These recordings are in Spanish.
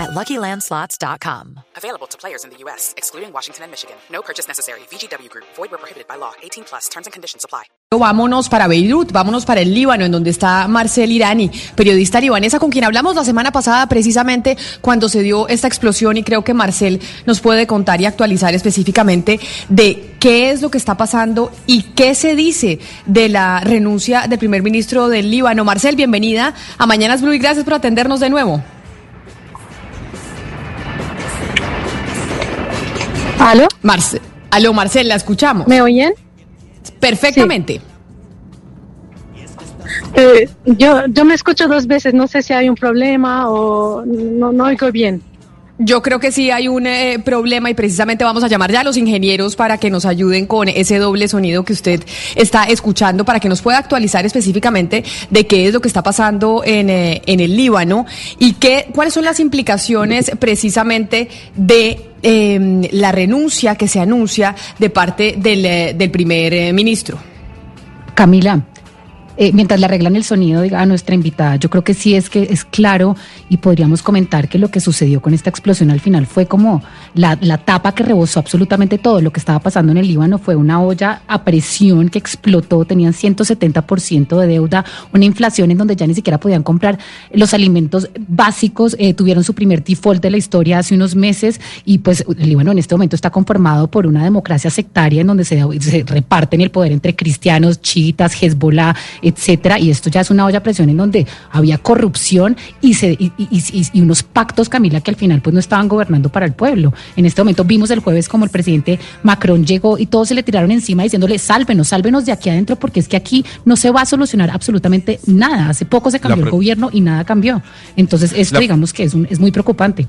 at LuckyLandSlots.com. Available to players in the U.S., excluding Washington and Michigan. No purchase necessary. VGW Group. Void where prohibited by law. 18 plus. Terms and conditions apply. Vámonos para Beirut, vámonos para el Líbano, en donde está Marcel Irani, periodista libanesa con quien hablamos la semana pasada precisamente cuando se dio esta explosión y creo que Marcel nos puede contar y actualizar específicamente de qué es lo que está pasando y qué se dice de la renuncia del primer ministro del Líbano. Marcel, bienvenida a Mañanas Blue y gracias por atendernos de nuevo. ¿Aló? Marcel, aló Marcel, la escuchamos. ¿Me oyen? Perfectamente. Eh, yo, yo me escucho dos veces, no sé si hay un problema o no, no oigo bien. Yo creo que sí hay un eh, problema y precisamente vamos a llamar ya a los ingenieros para que nos ayuden con ese doble sonido que usted está escuchando, para que nos pueda actualizar específicamente de qué es lo que está pasando en, eh, en el Líbano y qué, cuáles son las implicaciones precisamente de em, la renuncia que se anuncia de parte del, eh, del primer eh, ministro. Camila, eh, mientras le arreglan el sonido diga a nuestra invitada, yo creo que sí es que es claro y podríamos comentar que lo que sucedió con esta explosión al final fue como la, la tapa que rebosó absolutamente todo. Lo que estaba pasando en el Líbano fue una olla a presión que explotó, tenían 170% de deuda, una inflación en donde ya ni siquiera podían comprar los alimentos básicos, eh, tuvieron su primer default de la historia hace unos meses y pues el Líbano en este momento está conformado por una democracia sectaria en donde se, se reparten el poder entre cristianos, chiitas, Hezbollah, etcétera, y esto ya es una olla a presión en donde había corrupción y, se, y, y- unos pactos, Camila, que al final pues no estaban gobernando para el pueblo. En este momento vimos el jueves como el presidente Macron llegó y todos se le tiraron encima diciéndole sálvenos, sálvenos de aquí adentro porque es que aquí no se va a solucionar absolutamente nada. Hace poco se cambió el gobierno y nada cambió. Entonces esto digamos que es, un- es muy preocupante.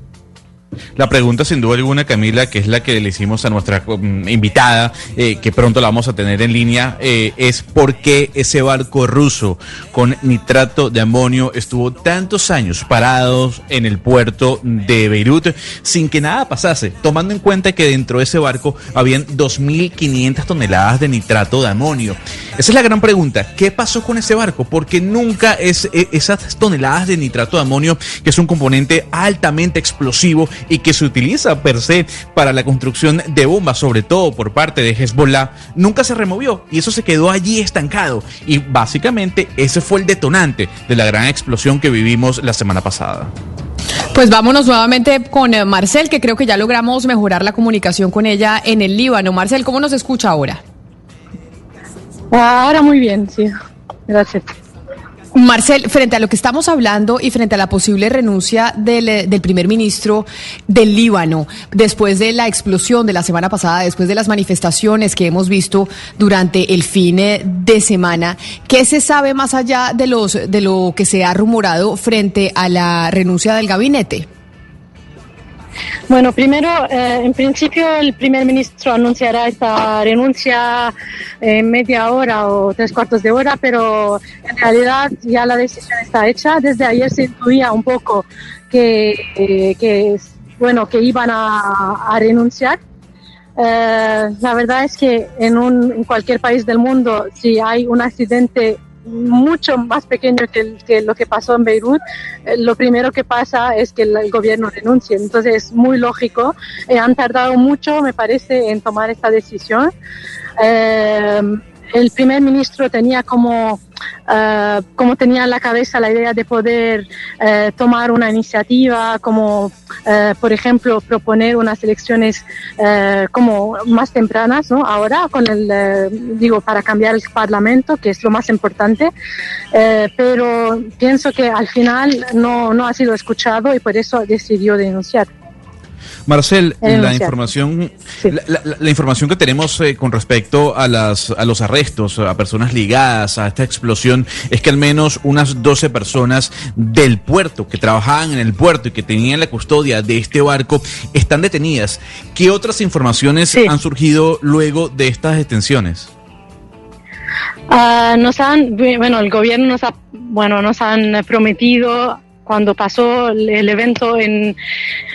La pregunta, sin duda alguna, Camila, que es la que le hicimos a nuestra mm, invitada, eh, que pronto la vamos a tener en línea, eh, es por qué ese barco ruso con nitrato de amonio estuvo tantos años parados en el puerto de Beirut sin que nada pasase, tomando en cuenta que dentro de ese barco habían 2.500 toneladas de nitrato de amonio. Esa es la gran pregunta. ¿Qué pasó con ese barco? Porque nunca es eh, esas toneladas de nitrato de amonio, que es un componente altamente explosivo y que se utiliza per se para la construcción de bombas, sobre todo por parte de Hezbollah, nunca se removió y eso se quedó allí estancado. Y básicamente ese fue el detonante de la gran explosión que vivimos la semana pasada. Pues vámonos nuevamente con eh, Marcel, que creo que ya logramos mejorar la comunicación con ella en el Líbano. Marcel, ¿cómo nos escucha ahora? Ahora muy bien, sí. Gracias. Marcel, frente a lo que estamos hablando y frente a la posible renuncia del, eh, del primer ministro del Líbano, después de la explosión de la semana pasada, después de las manifestaciones que hemos visto durante el fin eh, de semana, ¿qué se sabe más allá de, los, de lo que se ha rumorado frente a la renuncia del gabinete? Bueno, primero, eh, en principio el primer ministro anunciará esta renuncia en media hora o tres cuartos de hora, pero en realidad ya la decisión está hecha. Desde ayer se intuía un poco que, eh, bueno, que iban a, a renunciar. Eh, la verdad es que en, un, en cualquier país del mundo, si hay un accidente mucho más pequeño que, lo que pasó en Beirut, eh, lo primero que pasa es que el, el gobierno renuncie. Entonces es muy lógico. Eh, han tardado mucho, me parece, en tomar esta decisión. Eh, el primer ministro tenía como, eh, como tenía en la cabeza la idea de poder eh, tomar una iniciativa, como eh, por ejemplo proponer unas elecciones como más tempranas, ¿no? Ahora con el digo para cambiar el parlamento, que es lo más importante, pero pienso que al final no, no ha sido escuchado y por eso decidió denunciar. Marcel, Eh, la información, Sí. la, la- la información que tenemos eh, con respecto a las a los arrestos a personas ligadas a esta explosión es que al menos unas 12 personas del puerto que trabajaban en el puerto y que tenían la custodia de este barco están detenidas. ¿Qué otras informaciones Sí. han surgido luego de estas detenciones? Ah, nos han, bueno, el gobierno nos ha, bueno, nos han prometido cuando pasó el evento en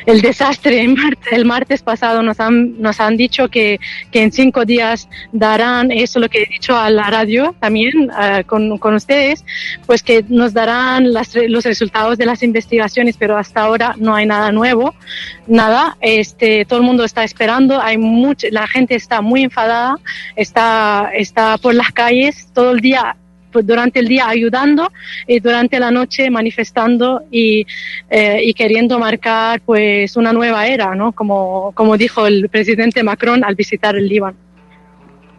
el desastre el martes pasado, nos han, nos han dicho que, que en cinco días darán, eso lo que he dicho a la radio también uh, con, con, ustedes, pues que nos darán las, los resultados de las investigaciones, pero hasta ahora no hay nada nuevo, nada, este, todo el mundo está esperando, hay mucha, la gente está muy enfadada, está, está por las calles todo el día durante el día ayudando y durante la noche manifestando y, eh, y queriendo marcar pues una nueva era, ¿no? Como, como dijo el presidente Macron al visitar el Líbano.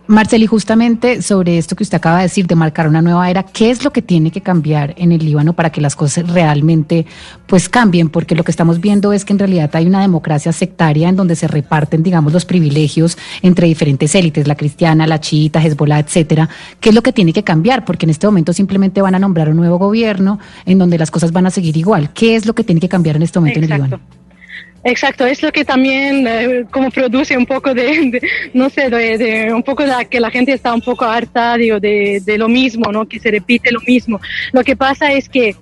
Marceli, justamente sobre esto que usted acaba de decir, de marcar una nueva era, ¿qué es lo que tiene que cambiar en el Líbano para que las cosas realmente pues cambien? Porque lo que estamos viendo es que en realidad hay una democracia sectaria en donde se reparten, digamos, los privilegios entre diferentes élites, la cristiana, la chiita, Hezbollah, etcétera. ¿Qué es lo que tiene que cambiar? Porque en este momento simplemente van a nombrar un nuevo gobierno en donde las cosas van a seguir igual. ¿Qué es lo que tiene que cambiar en este momento en el Líbano? Exacto, es lo que también eh, como produce un poco de, no sé, de, de, un poco de que la gente está un poco harta digo, de, de lo mismo, ¿no? Que se repite lo mismo. Lo que pasa es que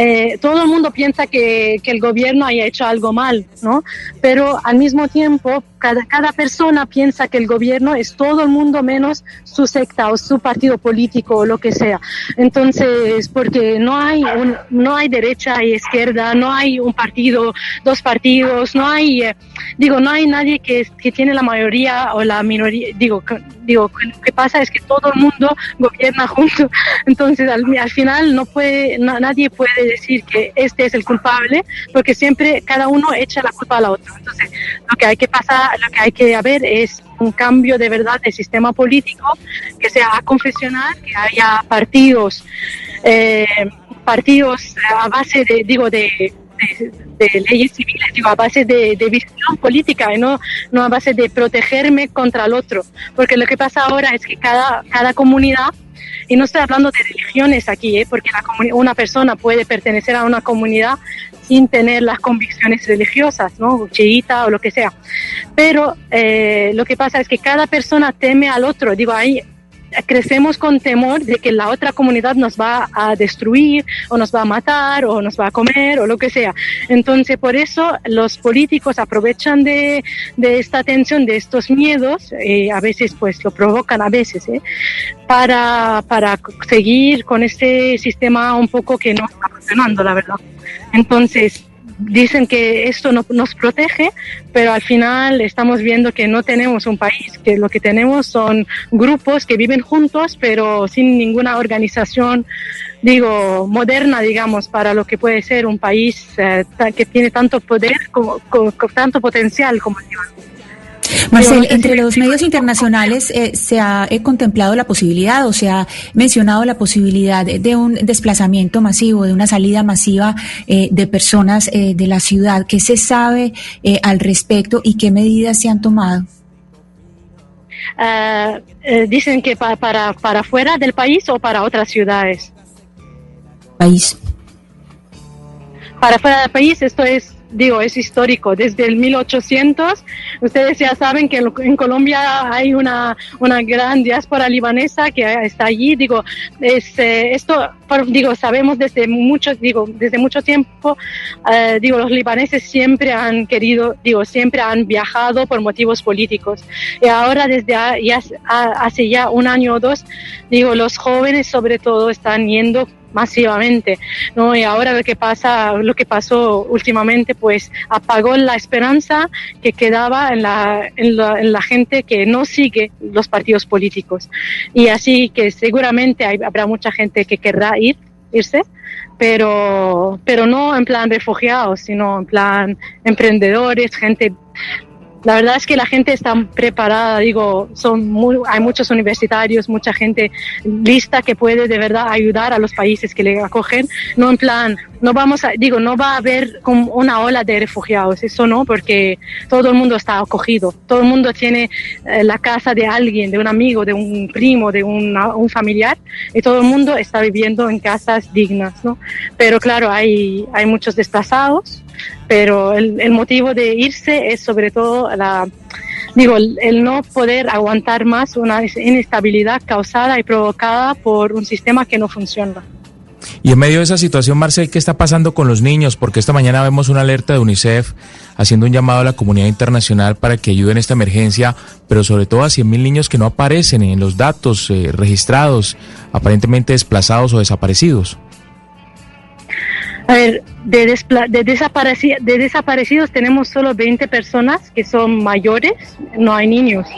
eh, todo el mundo piensa que, el gobierno haya hecho algo mal, ¿no? Pero al mismo tiempo, cada, cada persona piensa que el gobierno es todo el mundo menos su secta o su partido político o lo que sea. Entonces, porque no hay, un, no hay derecha y izquierda, no hay un partido, dos partidos, no hay, eh, digo, no hay nadie que, que tiene la mayoría o la minoría, digo, digo, lo que pasa es que todo el mundo gobierna junto. Entonces, al, al final no puede, no, nadie puede decir que este es el culpable, porque siempre cada uno echa la culpa a la otra. Entonces, lo que hay que pasar, lo que hay que ver es un cambio de verdad de sistema político, que sea confesional, que haya partidos, eh, partidos a base de, digo, de, de, de, leyes civiles, digo, a base de, de, visión política y no, no a base de protegerme contra el otro. Porque lo que pasa ahora es que cada, cada comunidad, y no estoy hablando de religiones aquí, ¿eh? porque la una persona puede pertenecer a una comunidad sin tener las convicciones religiosas, ¿no? chiita o lo que sea. Pero eh, lo que pasa es que cada persona teme al otro. Digo, ahí crecemos con temor de que la otra comunidad nos va a destruir o nos va a matar o nos va a comer o lo que sea. Entonces, por eso los políticos aprovechan de, de esta tensión, de estos miedos, eh, a veces pues lo provocan, a veces, ¿eh? para, para seguir con este sistema un poco que no está funcionando, la verdad. Entonces, dicen que esto no, nos protege, pero al final estamos viendo que no tenemos un país, que lo que tenemos son grupos que viven juntos, pero sin ninguna organización, digo, moderna, digamos, para lo que puede ser un país eh, que tiene tanto poder, como, con tanto potencial como el. Marcel, entre los medios internacionales eh, se ha eh, contemplado la posibilidad o se ha mencionado la posibilidad de un desplazamiento masivo, de una salida masiva eh, de personas eh, de la ciudad. ¿Qué se sabe al respecto y qué medidas se han tomado? Uh, dicen que pa para, para fuera del país o para otras ciudades. País. Para fuera del país, esto es digo, es histórico. Desde el 1800, ustedes ya saben que en Colombia hay una, una gran diáspora libanesa que está allí. Digo, es, eh, esto, digo, sabemos desde mucho, digo, desde mucho tiempo, eh, digo, los libaneses siempre han querido, digo, siempre han viajado por motivos políticos. Y ahora, desde ya, hace ya un año o dos, digo, los jóvenes sobre todo están yendo masivamente, ¿no? Y ahora lo que pasa, lo que pasó últimamente, pues apagó la esperanza que quedaba en la, en la, en la gente que no sigue los partidos políticos. Y así que seguramente hay, habrá mucha gente que querrá ir, irse, pero, pero no en plan refugiados, sino en plan emprendedores, gente la verdad es que la gente está preparada, digo, son muy, hay muchos universitarios, mucha gente lista que puede de verdad ayudar a los países que le acogen, no en plan, no vamos a, digo, no va a haber como una ola de refugiados, eso no, porque todo el mundo está acogido, todo el mundo tiene eh, la casa de alguien, de un amigo, de un primo, de un familiar, y todo el mundo está viviendo en casas dignas, ¿no? Pero claro, hay, hay muchos desplazados, pero el, motivo de irse es sobre todo la, digo, el no poder aguantar más una inestabilidad causada y provocada por un sistema que no funciona. Y en medio de esa situación, Marcel, ¿qué está pasando con los niños? Porque esta mañana vemos una alerta de UNICEF haciendo un llamado a la comunidad internacional para que ayuden en esta emergencia, pero sobre todo a 100.000 niños que no aparecen en los datos eh, registrados, aparentemente desplazados o desaparecidos. A ver, de, de, de desaparecidos tenemos solo 20 personas que son mayores, no hay niños.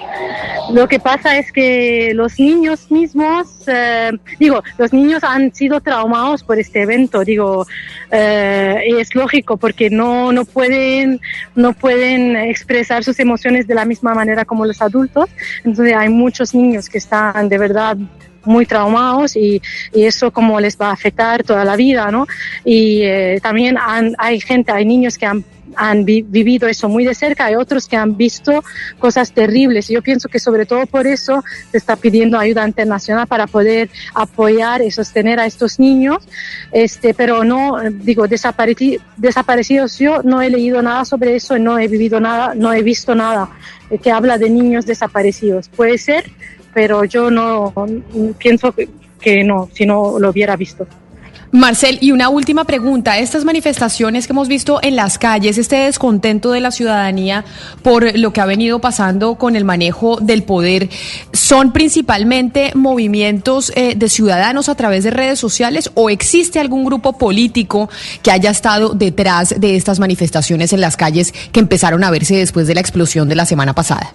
Lo que pasa es que los niños mismos, eh, digo, los niños han sido traumados por este evento, digo, eh, es lógico porque no, no, pueden, no pueden expresar sus emociones de la misma manera como los adultos. Entonces hay muchos niños que están de verdad muy traumados y, y, eso como les va a afectar toda la vida, ¿no? Y eh, también hay gente, hay niños que han han vivido eso muy de cerca, hay otros que han visto cosas terribles. Yo pienso que sobre todo por eso se está pidiendo ayuda internacional para poder apoyar y sostener a estos niños. Este, pero no, digo, desaparecidos, yo no he leído nada sobre eso, no he vivido nada, no he visto nada que habla de niños desaparecidos. Puede ser, pero yo no pienso que no, si no lo hubiera visto. Marcel, y una última pregunta. Estas manifestaciones que hemos visto en las calles, este descontento de la ciudadanía por lo que ha venido pasando con el manejo del poder, ¿son principalmente movimientos eh, de ciudadanos a través de redes sociales o existe algún grupo político que haya estado detrás de estas manifestaciones en las calles que empezaron a verse después de la explosión de la semana pasada?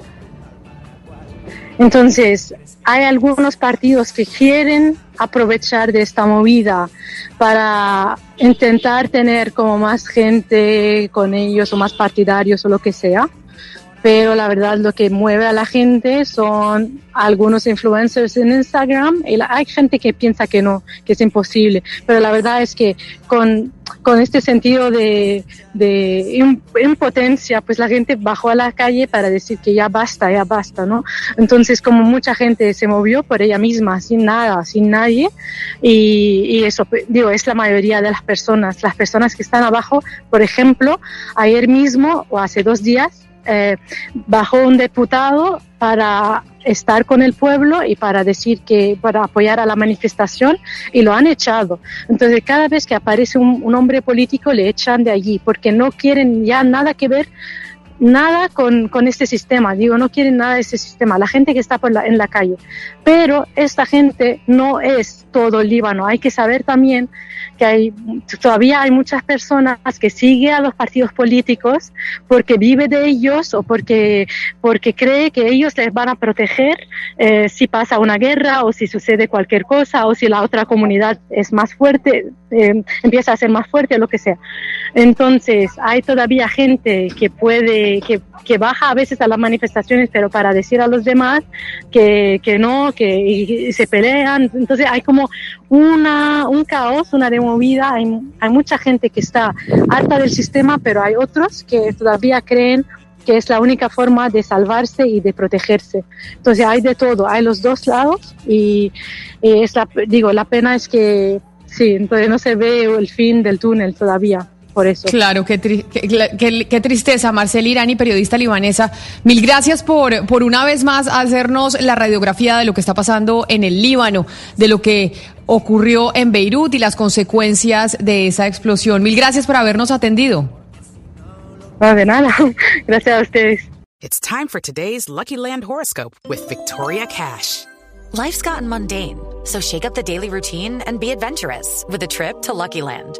Entonces, hay algunos partidos que quieren aprovechar de esta movida para intentar tener como más gente con ellos o más partidarios o lo que sea pero la verdad lo que mueve a la gente son algunos influencers en Instagram y hay gente que piensa que no, que es imposible, pero la verdad es que con, con este sentido de, de impotencia, pues la gente bajó a la calle para decir que ya basta, ya basta, ¿no? Entonces como mucha gente se movió por ella misma, sin nada, sin nadie, y, y eso, digo, es la mayoría de las personas, las personas que están abajo, por ejemplo, ayer mismo o hace dos días, eh, bajó un diputado para estar con el pueblo y para decir que para apoyar a la manifestación y lo han echado. Entonces cada vez que aparece un, un hombre político le echan de allí porque no quieren ya nada que ver nada con, con, este sistema, digo, no quieren nada de este sistema, la gente que está por la, en la calle. Pero esta gente no es todo el Líbano, hay que saber también que hay, todavía hay muchas personas que siguen a los partidos políticos porque vive de ellos o porque, porque cree que ellos les van a proteger eh, si pasa una guerra o si sucede cualquier cosa o si la otra comunidad es más fuerte, eh, empieza a ser más fuerte o lo que sea. Entonces, hay todavía gente que puede, que, baja a veces a las manifestaciones, pero para decir a los demás que, que no, que se pelean. Entonces, hay como una, un caos, una demovida. Hay, hay mucha gente que está harta del sistema, pero hay otros que todavía creen que es la única forma de salvarse y de protegerse. Entonces hay de todo, hay los dos lados y, y es la, digo, la pena es que sí, entonces no se ve el fin del túnel todavía por eso. Claro, qué, qué, tristeza, Marcel Irani, periodista libanesa. Mil gracias por, por una vez más hacernos la radiografía de lo que está pasando en el Líbano, de lo que ocurrió en Beirut y las consecuencias de esa explosión. Mil gracias por habernos atendido. No, de nada. Gracias a ustedes. It's time for today's Lucky Land horoscope with Victoria Cash. Life's gotten mundane, so shake up the daily routine and be adventurous with a trip to Lucky Land.